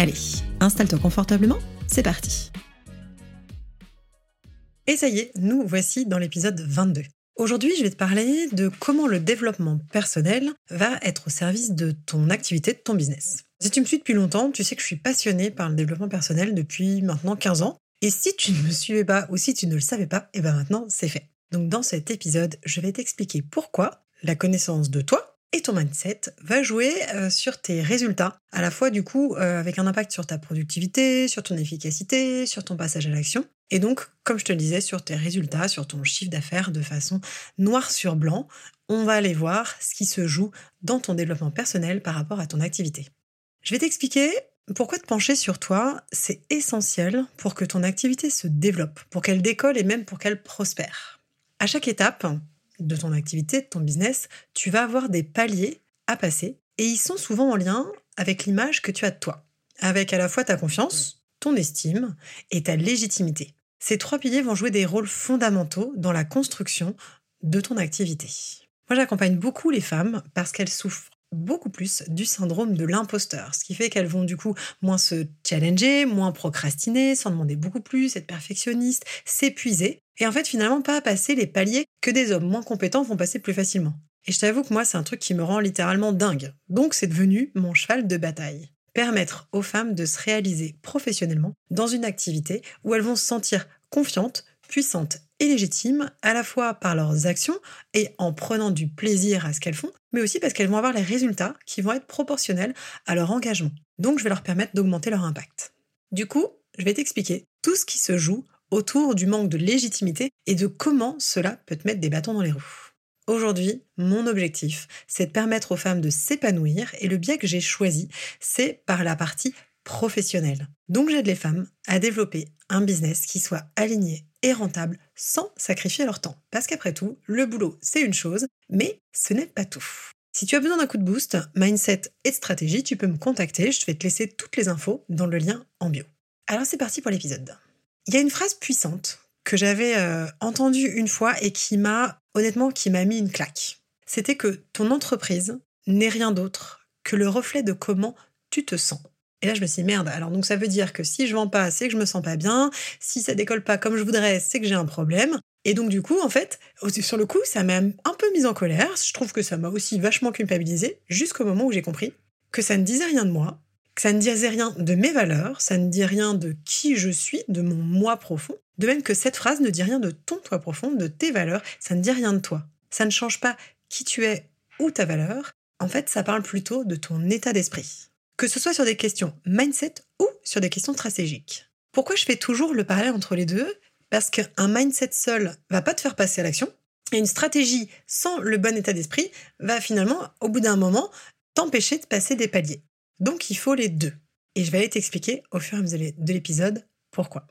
Allez, installe-toi confortablement c'est parti Et ça y est, nous voici dans l'épisode 22. Aujourd'hui, je vais te parler de comment le développement personnel va être au service de ton activité, de ton business. Si tu me suis depuis longtemps, tu sais que je suis passionnée par le développement personnel depuis maintenant 15 ans. Et si tu ne me suivais pas ou si tu ne le savais pas, et eh bien maintenant c'est fait. Donc dans cet épisode, je vais t'expliquer pourquoi la connaissance de toi, et ton mindset va jouer euh, sur tes résultats, à la fois du coup euh, avec un impact sur ta productivité, sur ton efficacité, sur ton passage à l'action, et donc, comme je te le disais, sur tes résultats, sur ton chiffre d'affaires de façon noir sur blanc, on va aller voir ce qui se joue dans ton développement personnel par rapport à ton activité. Je vais t'expliquer pourquoi te pencher sur toi, c'est essentiel pour que ton activité se développe, pour qu'elle décolle et même pour qu'elle prospère. À chaque étape, de ton activité, de ton business, tu vas avoir des paliers à passer et ils sont souvent en lien avec l'image que tu as de toi, avec à la fois ta confiance, ton estime et ta légitimité. Ces trois piliers vont jouer des rôles fondamentaux dans la construction de ton activité. Moi, j'accompagne beaucoup les femmes parce qu'elles souffrent beaucoup plus du syndrome de l'imposteur, ce qui fait qu'elles vont du coup moins se challenger, moins procrastiner, s'en demander beaucoup plus, être perfectionniste, s'épuiser, et en fait finalement pas passer les paliers que des hommes moins compétents vont passer plus facilement. Et je t'avoue que moi c'est un truc qui me rend littéralement dingue, donc c'est devenu mon cheval de bataille. Permettre aux femmes de se réaliser professionnellement dans une activité où elles vont se sentir confiantes, puissantes et légitimes, à la fois par leurs actions et en prenant du plaisir à ce qu'elles font, mais aussi parce qu'elles vont avoir les résultats qui vont être proportionnels à leur engagement. Donc je vais leur permettre d'augmenter leur impact. Du coup, je vais t'expliquer tout ce qui se joue autour du manque de légitimité et de comment cela peut te mettre des bâtons dans les roues. Aujourd'hui, mon objectif, c'est de permettre aux femmes de s'épanouir et le biais que j'ai choisi, c'est par la partie professionnelle. Donc j'aide les femmes à développer un business qui soit aligné et rentable sans sacrifier leur temps. Parce qu'après tout, le boulot, c'est une chose, mais ce n'est pas tout. Si tu as besoin d'un coup de boost, mindset et stratégie, tu peux me contacter. Je vais te laisser toutes les infos dans le lien en bio. Alors c'est parti pour l'épisode. Il y a une phrase puissante que j'avais euh, entendue une fois et qui m'a, honnêtement, qui m'a mis une claque. C'était que ton entreprise n'est rien d'autre que le reflet de comment tu te sens. Et là, je me suis dit, merde, alors donc ça veut dire que si je vends pas, c'est que je me sens pas bien. Si ça décolle pas comme je voudrais, c'est que j'ai un problème. Et donc, du coup, en fait, sur le coup, ça m'a un peu mise en colère. Je trouve que ça m'a aussi vachement culpabilisé jusqu'au moment où j'ai compris que ça ne disait rien de moi, que ça ne disait rien de mes valeurs, ça ne dit rien de qui je suis, de mon moi profond. De même que cette phrase ne dit rien de ton toi profond, de tes valeurs, ça ne dit rien de toi. Ça ne change pas qui tu es ou ta valeur. En fait, ça parle plutôt de ton état d'esprit que ce soit sur des questions mindset ou sur des questions stratégiques. Pourquoi je fais toujours le parallèle entre les deux? Parce qu'un mindset seul va pas te faire passer à l'action, et une stratégie sans le bon état d'esprit va finalement, au bout d'un moment, t'empêcher de passer des paliers. Donc il faut les deux. Et je vais aller t'expliquer au fur et à mesure de l'épisode pourquoi.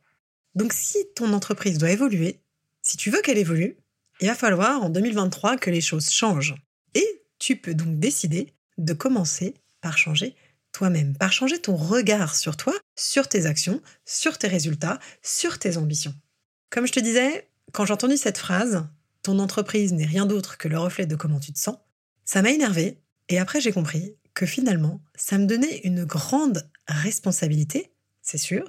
Donc si ton entreprise doit évoluer, si tu veux qu'elle évolue, il va falloir en 2023 que les choses changent. Et tu peux donc décider de commencer par changer toi-même, par changer ton regard sur toi, sur tes actions, sur tes résultats, sur tes ambitions. Comme je te disais, quand j'ai entendu cette phrase, ton entreprise n'est rien d'autre que le reflet de comment tu te sens, ça m'a énervé et après j'ai compris que finalement, ça me donnait une grande responsabilité, c'est sûr,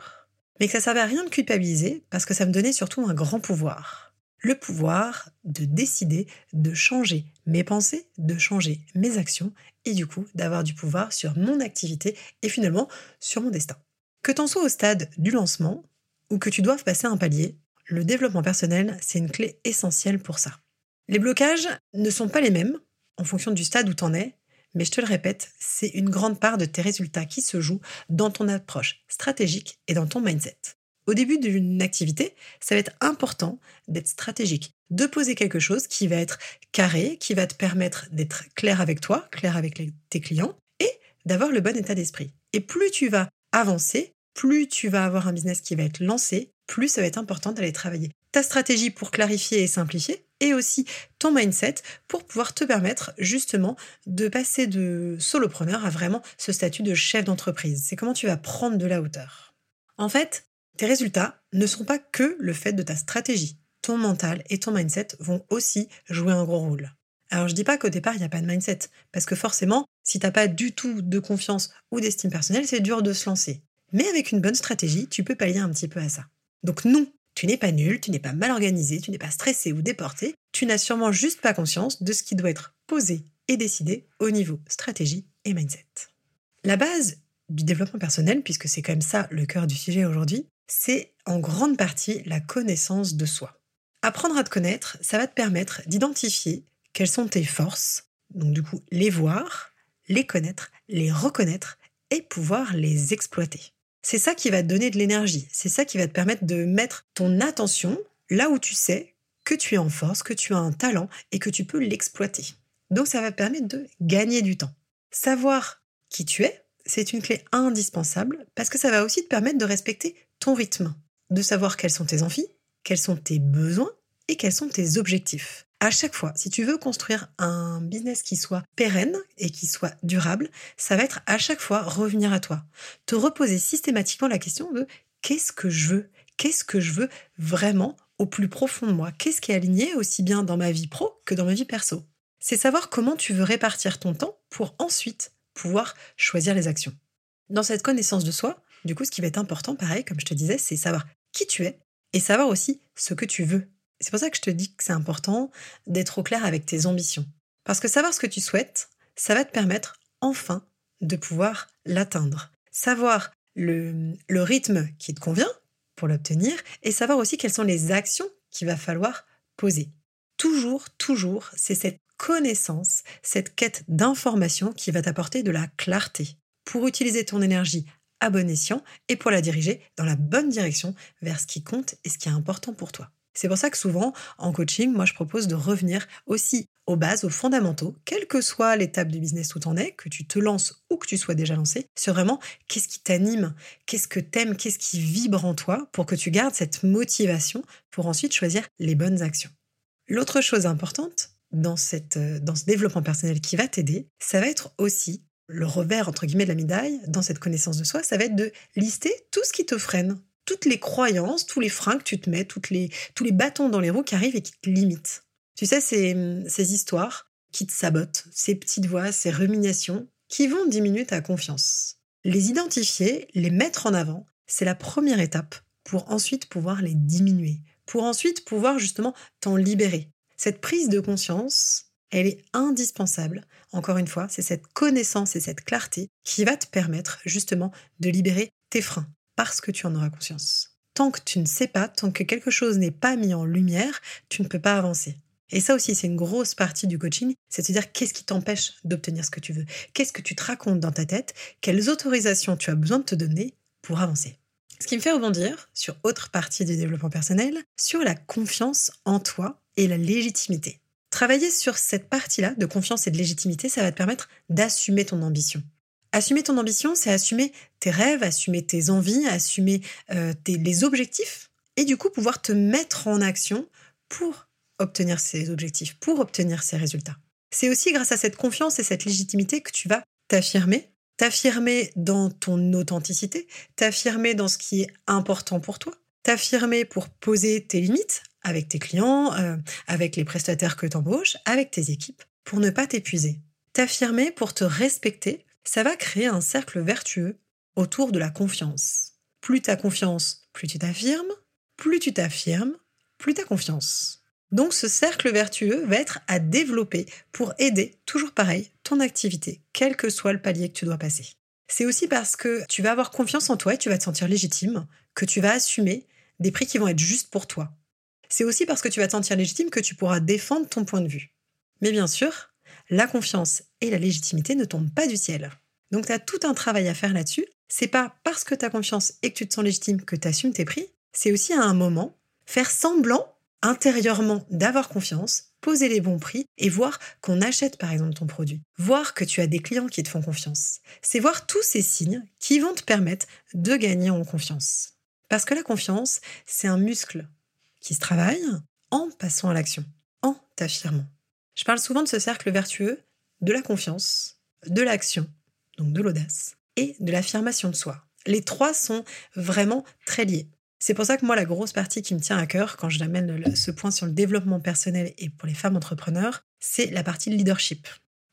mais que ça servait à rien de culpabiliser parce que ça me donnait surtout un grand pouvoir le pouvoir de décider de changer mes pensées, de changer mes actions et du coup d'avoir du pouvoir sur mon activité et finalement sur mon destin. Que t'en sois au stade du lancement ou que tu doives passer un palier, le développement personnel, c'est une clé essentielle pour ça. Les blocages ne sont pas les mêmes en fonction du stade où t'en es, mais je te le répète, c'est une grande part de tes résultats qui se jouent dans ton approche stratégique et dans ton mindset. Au début d'une activité, ça va être important d'être stratégique, de poser quelque chose qui va être carré, qui va te permettre d'être clair avec toi, clair avec tes clients et d'avoir le bon état d'esprit. Et plus tu vas avancer, plus tu vas avoir un business qui va être lancé, plus ça va être important d'aller travailler ta stratégie pour clarifier et simplifier, et aussi ton mindset pour pouvoir te permettre justement de passer de solopreneur à vraiment ce statut de chef d'entreprise. C'est comment tu vas prendre de la hauteur. En fait, tes résultats ne sont pas que le fait de ta stratégie. Ton mental et ton mindset vont aussi jouer un gros rôle. Alors je dis pas qu'au départ il n'y a pas de mindset, parce que forcément, si t'as pas du tout de confiance ou d'estime personnelle, c'est dur de se lancer. Mais avec une bonne stratégie, tu peux pallier un petit peu à ça. Donc non, tu n'es pas nul, tu n'es pas mal organisé, tu n'es pas stressé ou déporté, tu n'as sûrement juste pas conscience de ce qui doit être posé et décidé au niveau stratégie et mindset. La base du développement personnel, puisque c'est quand même ça le cœur du sujet aujourd'hui, c'est en grande partie la connaissance de soi. Apprendre à te connaître, ça va te permettre d'identifier quelles sont tes forces, donc du coup les voir, les connaître, les reconnaître et pouvoir les exploiter. C'est ça qui va te donner de l'énergie, c'est ça qui va te permettre de mettre ton attention là où tu sais que tu es en force, que tu as un talent et que tu peux l'exploiter. Donc ça va te permettre de gagner du temps. Savoir qui tu es, c'est une clé indispensable parce que ça va aussi te permettre de respecter ton rythme, de savoir quelles sont tes envies, quels sont tes besoins et quels sont tes objectifs. À chaque fois, si tu veux construire un business qui soit pérenne et qui soit durable, ça va être à chaque fois revenir à toi. Te reposer systématiquement la question de qu'est-ce que je veux? Qu'est-ce que je veux vraiment au plus profond de moi? Qu'est-ce qui est aligné aussi bien dans ma vie pro que dans ma vie perso? C'est savoir comment tu veux répartir ton temps pour ensuite pouvoir choisir les actions. Dans cette connaissance de soi, du coup, ce qui va être important, pareil, comme je te disais, c'est savoir qui tu es et savoir aussi ce que tu veux c'est pour ça que je te dis que c'est important d'être au clair avec tes ambitions. Parce que savoir ce que tu souhaites, ça va te permettre enfin de pouvoir l'atteindre. Savoir le, le rythme qui te convient pour l'obtenir et savoir aussi quelles sont les actions qu'il va falloir poser. Toujours, toujours, c'est cette connaissance, cette quête d'information qui va t'apporter de la clarté pour utiliser ton énergie à bon escient et pour la diriger dans la bonne direction vers ce qui compte et ce qui est important pour toi. C'est pour ça que souvent, en coaching, moi, je propose de revenir aussi aux bases, aux fondamentaux, quelle que soit l'étape du business où tu en es, que tu te lances ou que tu sois déjà lancé, sur vraiment qu'est-ce qui t'anime, qu'est-ce que t'aimes, qu'est-ce qui vibre en toi pour que tu gardes cette motivation pour ensuite choisir les bonnes actions. L'autre chose importante dans, cette, euh, dans ce développement personnel qui va t'aider, ça va être aussi le revers entre guillemets de la médaille dans cette connaissance de soi, ça va être de lister tout ce qui te freine, toutes les croyances, tous les freins que tu te mets, les, tous les bâtons dans les roues qui arrivent et qui te limitent. Tu sais, ces, ces histoires qui te sabotent, ces petites voix, ces ruminations qui vont diminuer ta confiance. Les identifier, les mettre en avant, c'est la première étape pour ensuite pouvoir les diminuer, pour ensuite pouvoir justement t'en libérer. Cette prise de conscience, elle est indispensable. Encore une fois, c'est cette connaissance et cette clarté qui va te permettre justement de libérer tes freins, parce que tu en auras conscience. Tant que tu ne sais pas, tant que quelque chose n'est pas mis en lumière, tu ne peux pas avancer. Et ça aussi, c'est une grosse partie du coaching, c'est de dire qu'est-ce qui t'empêche d'obtenir ce que tu veux, qu'est-ce que tu te racontes dans ta tête, quelles autorisations tu as besoin de te donner pour avancer? Ce qui me fait rebondir sur autre partie du développement personnel, sur la confiance en toi et la légitimité. Travailler sur cette partie-là de confiance et de légitimité, ça va te permettre d'assumer ton ambition. Assumer ton ambition, c'est assumer tes rêves, assumer tes envies, assumer euh, les objectifs et du coup pouvoir te mettre en action pour obtenir ces objectifs, pour obtenir ces résultats. C'est aussi grâce à cette confiance et cette légitimité que tu vas t'affirmer, t'affirmer dans ton authenticité, t'affirmer dans ce qui est important pour toi, t'affirmer pour poser tes limites avec tes clients, euh, avec les prestataires que tu embauches, avec tes équipes, pour ne pas t'épuiser. T'affirmer pour te respecter ça va créer un cercle vertueux autour de la confiance. Plus tu as confiance, plus tu t'affirmes, plus tu t'affirmes, plus tu as confiance. Donc ce cercle vertueux va être à développer pour aider, toujours pareil, ton activité, quel que soit le palier que tu dois passer. C'est aussi parce que tu vas avoir confiance en toi et tu vas te sentir légitime, que tu vas assumer des prix qui vont être justes pour toi. C'est aussi parce que tu vas te sentir légitime que tu pourras défendre ton point de vue. Mais bien sûr, la confiance et la légitimité ne tombent pas du ciel. Donc tu as tout un travail à faire là-dessus. C'est pas parce que tu as confiance et que tu te sens légitime que tu assumes tes prix, c'est aussi à un moment faire semblant intérieurement d'avoir confiance poser les bons prix et voir qu'on achète par exemple ton produit. Voir que tu as des clients qui te font confiance. C'est voir tous ces signes qui vont te permettre de gagner en confiance. Parce que la confiance, c'est un muscle qui se travaille en passant à l'action, en t'affirmant. Je parle souvent de ce cercle vertueux de la confiance, de l'action, donc de l'audace, et de l'affirmation de soi. Les trois sont vraiment très liés. C'est pour ça que moi, la grosse partie qui me tient à cœur quand je l'amène ce point sur le développement personnel et pour les femmes entrepreneurs, c'est la partie leadership.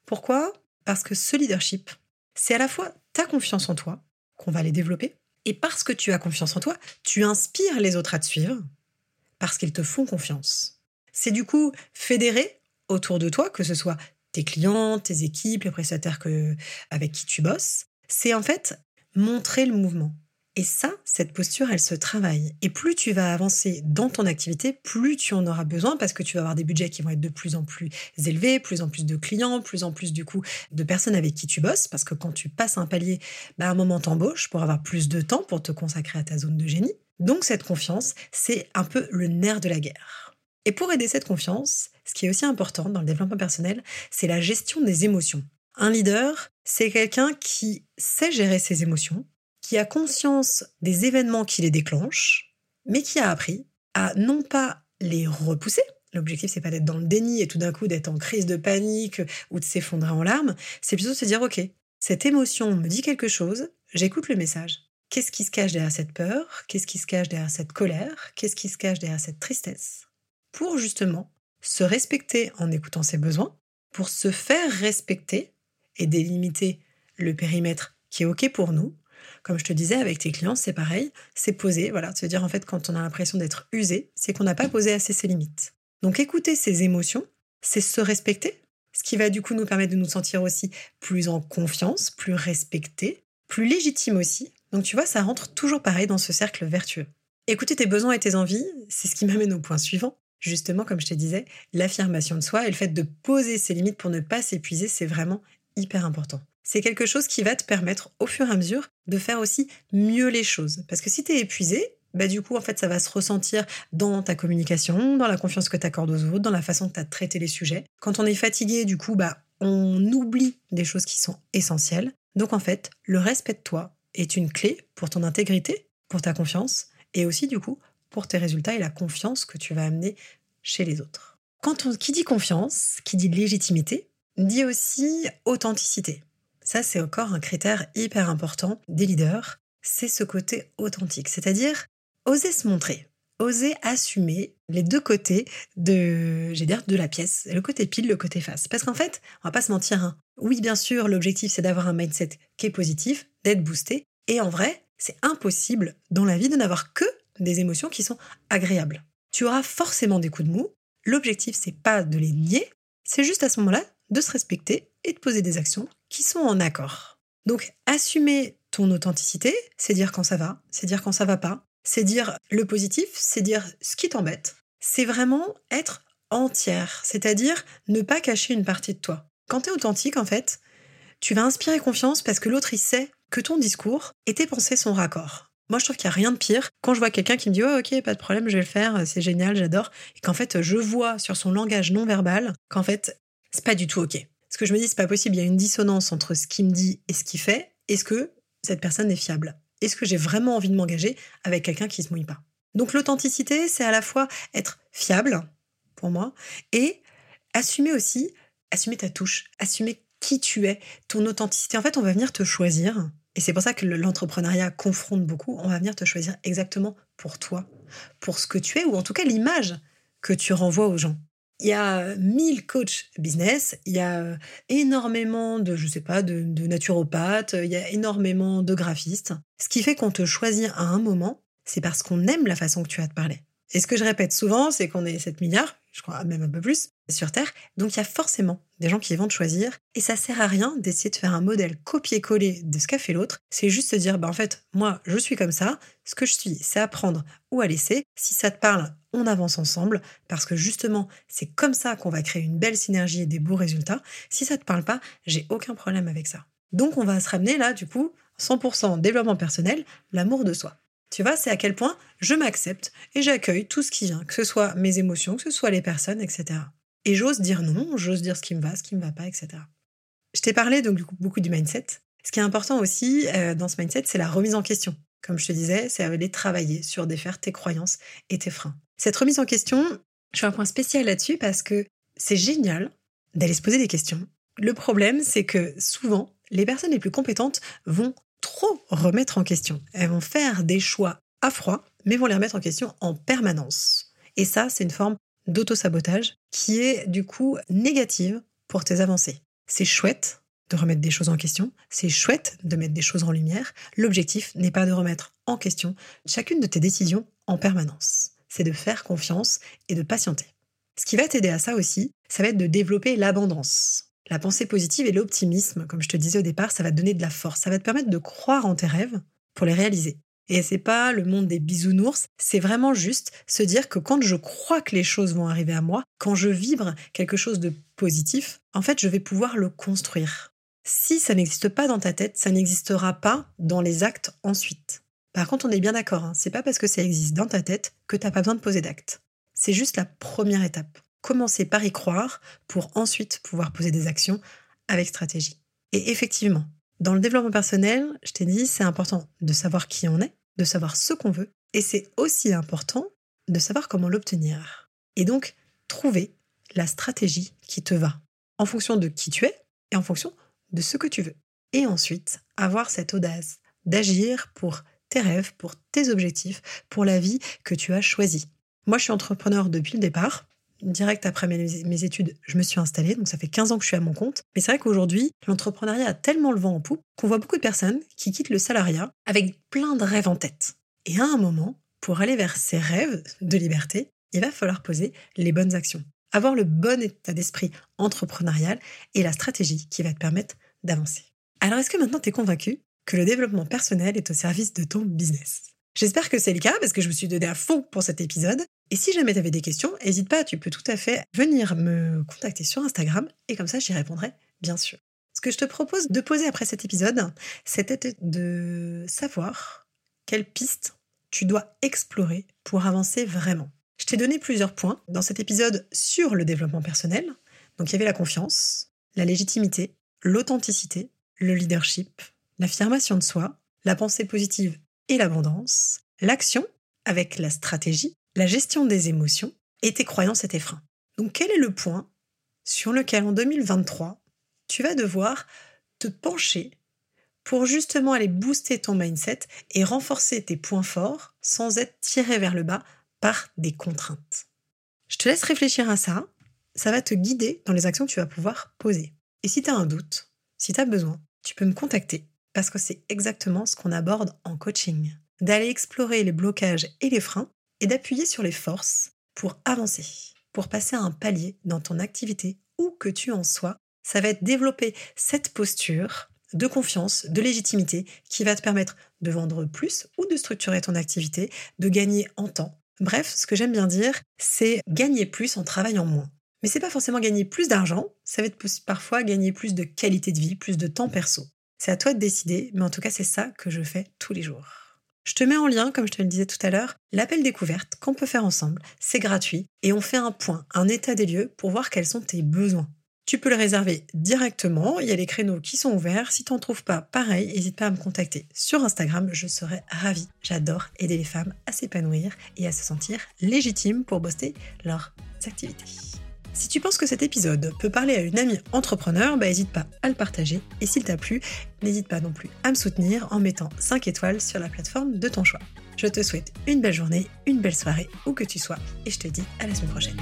Pourquoi? Parce que ce leadership, c'est à la fois ta confiance en toi, qu'on va aller développer, et parce que tu as confiance en toi, tu inspires les autres à te suivre, parce qu'ils te font confiance. C'est du coup fédérer autour de toi, que ce soit tes clients, tes équipes, les prestataires que, avec qui tu bosses, c'est en fait montrer le mouvement. Et ça, cette posture, elle se travaille. Et plus tu vas avancer dans ton activité, plus tu en auras besoin parce que tu vas avoir des budgets qui vont être de plus en plus élevés, plus en plus de clients, plus en plus du coup de personnes avec qui tu bosses. Parce que quand tu passes un palier, bah, à un moment t'embauches pour avoir plus de temps pour te consacrer à ta zone de génie. Donc cette confiance, c'est un peu le nerf de la guerre. Et pour aider cette confiance, ce qui est aussi important dans le développement personnel, c'est la gestion des émotions. Un leader, c'est quelqu'un qui sait gérer ses émotions, qui a conscience des événements qui les déclenchent, mais qui a appris à non pas les repousser. L'objectif, c'est pas d'être dans le déni et tout d'un coup d'être en crise de panique ou de s'effondrer en larmes. C'est plutôt de se dire, OK, cette émotion me dit quelque chose, j'écoute le message. Qu'est-ce qui se cache derrière cette peur? Qu'est-ce qui se cache derrière cette colère? Qu'est-ce qui se cache derrière cette tristesse? Pour justement se respecter en écoutant ses besoins, pour se faire respecter et délimiter le périmètre qui est OK pour nous, comme je te disais, avec tes clients, c'est pareil. C'est poser, voilà, se dire en fait, quand on a l'impression d'être usé, c'est qu'on n'a pas posé assez ses limites. Donc écouter ses émotions, c'est se respecter, ce qui va du coup nous permettre de nous sentir aussi plus en confiance, plus respecté, plus légitime aussi. Donc tu vois, ça rentre toujours pareil dans ce cercle vertueux. Écouter tes besoins et tes envies, c'est ce qui m'amène au point suivant. Justement, comme je te disais, l'affirmation de soi et le fait de poser ses limites pour ne pas s'épuiser, c'est vraiment hyper important c'est quelque chose qui va te permettre au fur et à mesure de faire aussi mieux les choses. Parce que si tu es épuisé, bah du coup, en fait, ça va se ressentir dans ta communication, dans la confiance que tu accordes aux autres, dans la façon que tu as traité les sujets. Quand on est fatigué, du coup, bah, on oublie des choses qui sont essentielles. Donc, en fait, le respect de toi est une clé pour ton intégrité, pour ta confiance, et aussi, du coup, pour tes résultats et la confiance que tu vas amener chez les autres. Quand on, qui dit confiance, qui dit légitimité, dit aussi authenticité. Ça, c'est encore un critère hyper important des leaders, c'est ce côté authentique, c'est-à-dire oser se montrer, oser assumer les deux côtés de, j'ai de la pièce, le côté pile, le côté face. Parce qu'en fait, on va pas se mentir, hein. oui, bien sûr, l'objectif c'est d'avoir un mindset qui est positif, d'être boosté, et en vrai, c'est impossible dans la vie de n'avoir que des émotions qui sont agréables. Tu auras forcément des coups de mou. L'objectif, c'est pas de les nier, c'est juste à ce moment-là de se respecter et de poser des actions qui sont en accord. Donc, assumer ton authenticité, c'est dire quand ça va, c'est dire quand ça va pas, c'est dire le positif, c'est dire ce qui t'embête. C'est vraiment être entière, c'est-à-dire ne pas cacher une partie de toi. Quand tu es authentique, en fait, tu vas inspirer confiance parce que l'autre, il sait que ton discours et tes pensées sont raccord. Moi, je trouve qu'il n'y a rien de pire quand je vois quelqu'un qui me dit Oh, ok, pas de problème, je vais le faire, c'est génial, j'adore. Et qu'en fait, je vois sur son langage non verbal qu'en fait, c'est pas du tout ok. Ce que je me dis, c'est pas possible, il y a une dissonance entre ce qu'il me dit et ce qu'il fait. Est-ce que cette personne est fiable? Est-ce que j'ai vraiment envie de m'engager avec quelqu'un qui se mouille pas? Donc l'authenticité, c'est à la fois être fiable, pour moi, et assumer aussi, assumer ta touche, assumer qui tu es, ton authenticité. En fait, on va venir te choisir. Et c'est pour ça que l'entrepreneuriat confronte beaucoup. On va venir te choisir exactement pour toi, pour ce que tu es, ou en tout cas l'image que tu renvoies aux gens. Il y a 1000 coachs business, il y a énormément de, je sais pas, de, de naturopathes, il y a énormément de graphistes. Ce qui fait qu'on te choisit à un moment, c'est parce qu'on aime la façon que tu as de parler. Et ce que je répète souvent, c'est qu'on est 7 milliards, je crois même un peu plus, sur Terre. Donc il y a forcément des gens qui vont te choisir. Et ça sert à rien d'essayer de faire un modèle copier-coller de ce qu'a fait l'autre. C'est juste se dire, bah en fait, moi, je suis comme ça. Ce que je suis, c'est à prendre ou à laisser. Si ça te parle, on avance ensemble. Parce que justement, c'est comme ça qu'on va créer une belle synergie et des beaux résultats. Si ça te parle pas, j'ai aucun problème avec ça. Donc on va se ramener là, du coup, 100% développement personnel, l'amour de soi. Tu vois, c'est à quel point je m'accepte et j'accueille tout ce qui vient, que ce soit mes émotions, que ce soit les personnes, etc. Et j'ose dire non, j'ose dire ce qui me va, ce qui me va pas, etc. Je t'ai parlé donc beaucoup du mindset. Ce qui est important aussi euh, dans ce mindset, c'est la remise en question. Comme je te disais, c'est aller travailler sur défaire tes croyances et tes freins. Cette remise en question, je fais un point spécial là-dessus parce que c'est génial d'aller se poser des questions. Le problème, c'est que souvent, les personnes les plus compétentes vont trop remettre en question. Elles vont faire des choix à froid, mais vont les remettre en question en permanence. Et ça, c'est une forme d'auto-sabotage qui est du coup négative pour tes avancées. C'est chouette de remettre des choses en question, c'est chouette de mettre des choses en lumière. L'objectif n'est pas de remettre en question chacune de tes décisions en permanence. C'est de faire confiance et de patienter. Ce qui va t'aider à ça aussi, ça va être de développer l'abondance. La pensée positive et l'optimisme, comme je te disais au départ, ça va donner de la force, ça va te permettre de croire en tes rêves pour les réaliser. Et c'est pas le monde des bisounours, c'est vraiment juste se dire que quand je crois que les choses vont arriver à moi, quand je vibre quelque chose de positif, en fait, je vais pouvoir le construire. Si ça n'existe pas dans ta tête, ça n'existera pas dans les actes ensuite. Par contre, on est bien d'accord, hein, c'est pas parce que ça existe dans ta tête que t'as pas besoin de poser d'actes. C'est juste la première étape. Commencer par y croire pour ensuite pouvoir poser des actions avec stratégie. Et effectivement, dans le développement personnel, je t'ai dit, c'est important de savoir qui on est, de savoir ce qu'on veut, et c'est aussi important de savoir comment l'obtenir. Et donc, trouver la stratégie qui te va, en fonction de qui tu es et en fonction de ce que tu veux. Et ensuite, avoir cette audace d'agir pour tes rêves, pour tes objectifs, pour la vie que tu as choisie. Moi, je suis entrepreneur depuis le départ direct après mes, études, je me suis installée, donc ça fait 15 ans que je suis à mon compte. Mais c'est vrai qu'aujourd'hui, l'entrepreneuriat a tellement le vent en poupe qu'on voit beaucoup de personnes qui quittent le salariat avec plein de rêves en tête. Et à un moment, pour aller vers ces rêves de liberté, il va falloir poser les bonnes actions, avoir le bon état d'esprit entrepreneurial et la stratégie qui va te permettre d'avancer. Alors est-ce que maintenant tu es convaincu que le développement personnel est au service de ton business? J'espère que c'est le cas parce que je me suis donné à fond pour cet épisode. Et si jamais tu avais des questions, n'hésite pas, tu peux tout à fait venir me contacter sur Instagram et comme ça j'y répondrai bien sûr. Ce que je te propose de poser après cet épisode, c'était de savoir quelles pistes tu dois explorer pour avancer vraiment. Je t'ai donné plusieurs points dans cet épisode sur le développement personnel. Donc il y avait la confiance, la légitimité, l'authenticité, le leadership, l'affirmation de soi, la pensée positive et l'abondance, l'action avec la stratégie, la gestion des émotions et tes croyances et tes freins. Donc quel est le point sur lequel en 2023 tu vas devoir te pencher pour justement aller booster ton mindset et renforcer tes points forts sans être tiré vers le bas par des contraintes? Je te laisse réfléchir à ça, ça va te guider dans les actions que tu vas pouvoir poser. Et si tu as un doute, si tu as besoin, tu peux me contacter parce que c'est exactement ce qu'on aborde en coaching. D'aller explorer les blocages et les freins et d'appuyer sur les forces pour avancer, pour passer un palier dans ton activité où que tu en sois. Ça va être développer cette posture de confiance, de légitimité qui va te permettre de vendre plus ou de structurer ton activité, de gagner en temps. Bref, ce que j'aime bien dire, c'est gagner plus en travaillant moins. Mais c'est pas forcément gagner plus d'argent, ça va être parfois gagner plus de qualité de vie, plus de temps perso. C'est à toi de décider, mais en tout cas, c'est ça que je fais tous les jours. Je te mets en lien, comme je te le disais tout à l'heure, l'appel découverte qu'on peut faire ensemble. C'est gratuit et on fait un point, un état des lieux pour voir quels sont tes besoins. Tu peux le réserver directement, il y a les créneaux qui sont ouverts. Si tu n'en trouves pas, pareil, n'hésite pas à me contacter sur Instagram, je serai ravie. J'adore aider les femmes à s'épanouir et à se sentir légitimes pour bosser leurs activités. Si tu penses que cet épisode peut parler à une amie entrepreneur, bah n'hésite pas à le partager. Et s'il t'a plu, n'hésite pas non plus à me soutenir en mettant 5 étoiles sur la plateforme de ton choix. Je te souhaite une belle journée, une belle soirée, où que tu sois, et je te dis à la semaine prochaine.